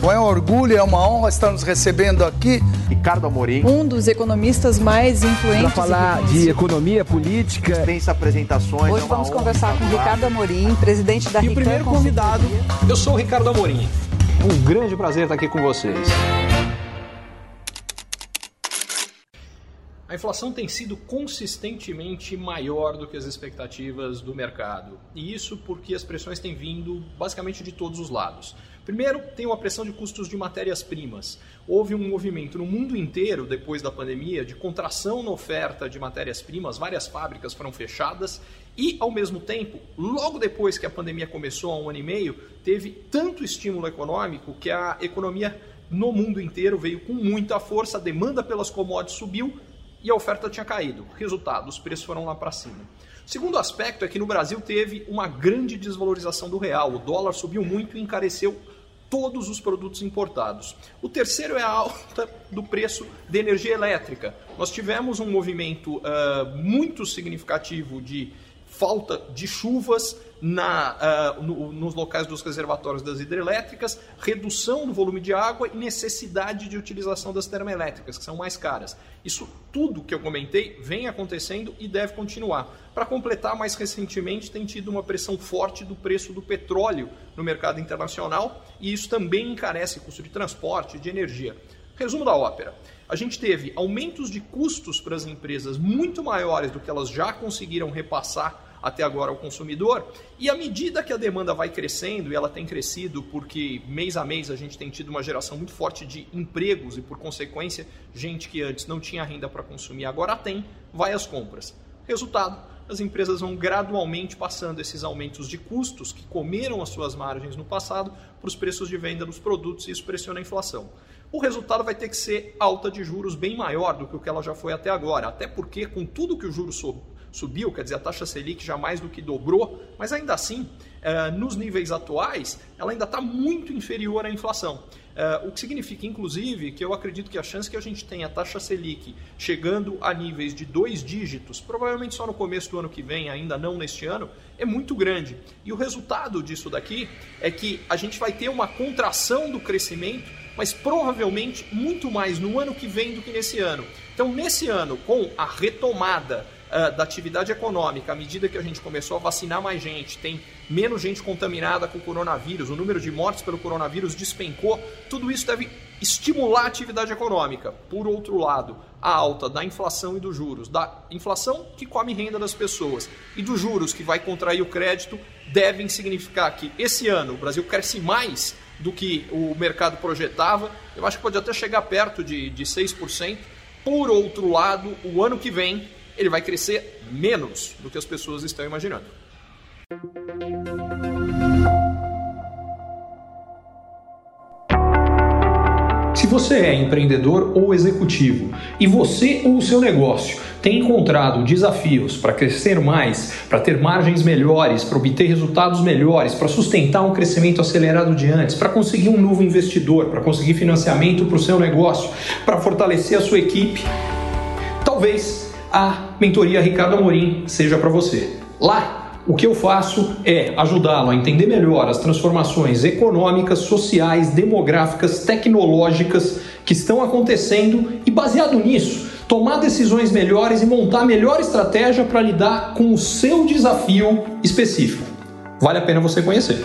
Bom, é um orgulho, é uma honra estar nos recebendo aqui. Ricardo Amorim. Um dos economistas mais influentes. Para falar de economia política. Dispensa apresentações. Hoje é vamos conversar com Ricardo Amorim, presidente da E o primeiro convidado, eu sou o Ricardo Amorim. Um grande prazer estar aqui com vocês. A inflação tem sido consistentemente maior do que as expectativas do mercado. E isso porque as pressões têm vindo basicamente de todos os lados. Primeiro, tem uma pressão de custos de matérias-primas. Houve um movimento no mundo inteiro, depois da pandemia, de contração na oferta de matérias-primas, várias fábricas foram fechadas e, ao mesmo tempo, logo depois que a pandemia começou, há um ano e meio, teve tanto estímulo econômico que a economia no mundo inteiro veio com muita força, a demanda pelas commodities subiu e a oferta tinha caído. Resultado, os preços foram lá para cima. Segundo aspecto é que no Brasil teve uma grande desvalorização do real. O dólar subiu muito e encareceu todos os produtos importados. O terceiro é a alta do preço de energia elétrica. Nós tivemos um movimento uh, muito significativo de falta de chuvas na, uh, no, nos locais dos reservatórios das hidrelétricas, redução do volume de água e necessidade de utilização das termoelétricas, que são mais caras. Isso tudo que eu comentei vem acontecendo e deve continuar. Para completar, mais recentemente tem tido uma pressão forte do preço do petróleo no mercado internacional e isso também encarece custo de transporte e de energia. Resumo da ópera. A gente teve aumentos de custos para as empresas muito maiores do que elas já conseguiram repassar até agora ao consumidor. E à medida que a demanda vai crescendo, e ela tem crescido porque mês a mês a gente tem tido uma geração muito forte de empregos e, por consequência, gente que antes não tinha renda para consumir agora tem, vai às compras. Resultado: as empresas vão gradualmente passando esses aumentos de custos que comeram as suas margens no passado para os preços de venda dos produtos e isso pressiona a inflação. O resultado vai ter que ser alta de juros bem maior do que o que ela já foi até agora, até porque com tudo que o juro subiu, quer dizer, a taxa Selic já mais do que dobrou, mas ainda assim, eh, nos níveis atuais, ela ainda está muito inferior à inflação. Eh, o que significa, inclusive, que eu acredito que a chance que a gente tenha a taxa Selic chegando a níveis de dois dígitos, provavelmente só no começo do ano que vem, ainda não neste ano, é muito grande. E o resultado disso daqui é que a gente vai ter uma contração do crescimento, mas provavelmente muito mais no ano que vem do que nesse ano. Então, nesse ano, com a retomada uh, da atividade econômica, à medida que a gente começou a vacinar mais gente, tem menos gente contaminada com o coronavírus, o número de mortes pelo coronavírus despencou, tudo isso deve estimular a atividade econômica. Por outro lado, a alta da inflação e dos juros, da inflação que come renda das pessoas e dos juros que vai contrair o crédito, devem significar que esse ano o Brasil cresce mais do que o mercado projetava. Eu acho que pode até chegar perto de, de 6%. Por outro lado, o ano que vem ele vai crescer menos do que as pessoas estão imaginando. Se você é empreendedor ou executivo e você ou o seu negócio tem encontrado desafios para crescer mais, para ter margens melhores, para obter resultados melhores, para sustentar um crescimento acelerado de antes, para conseguir um novo investidor, para conseguir financiamento para o seu negócio, para fortalecer a sua equipe, talvez a mentoria Ricardo Amorim seja para você. Lá, o que eu faço é ajudá-lo a entender melhor as transformações econômicas, sociais, demográficas, tecnológicas que estão acontecendo e, baseado nisso, tomar decisões melhores e montar a melhor estratégia para lidar com o seu desafio específico. Vale a pena você conhecer.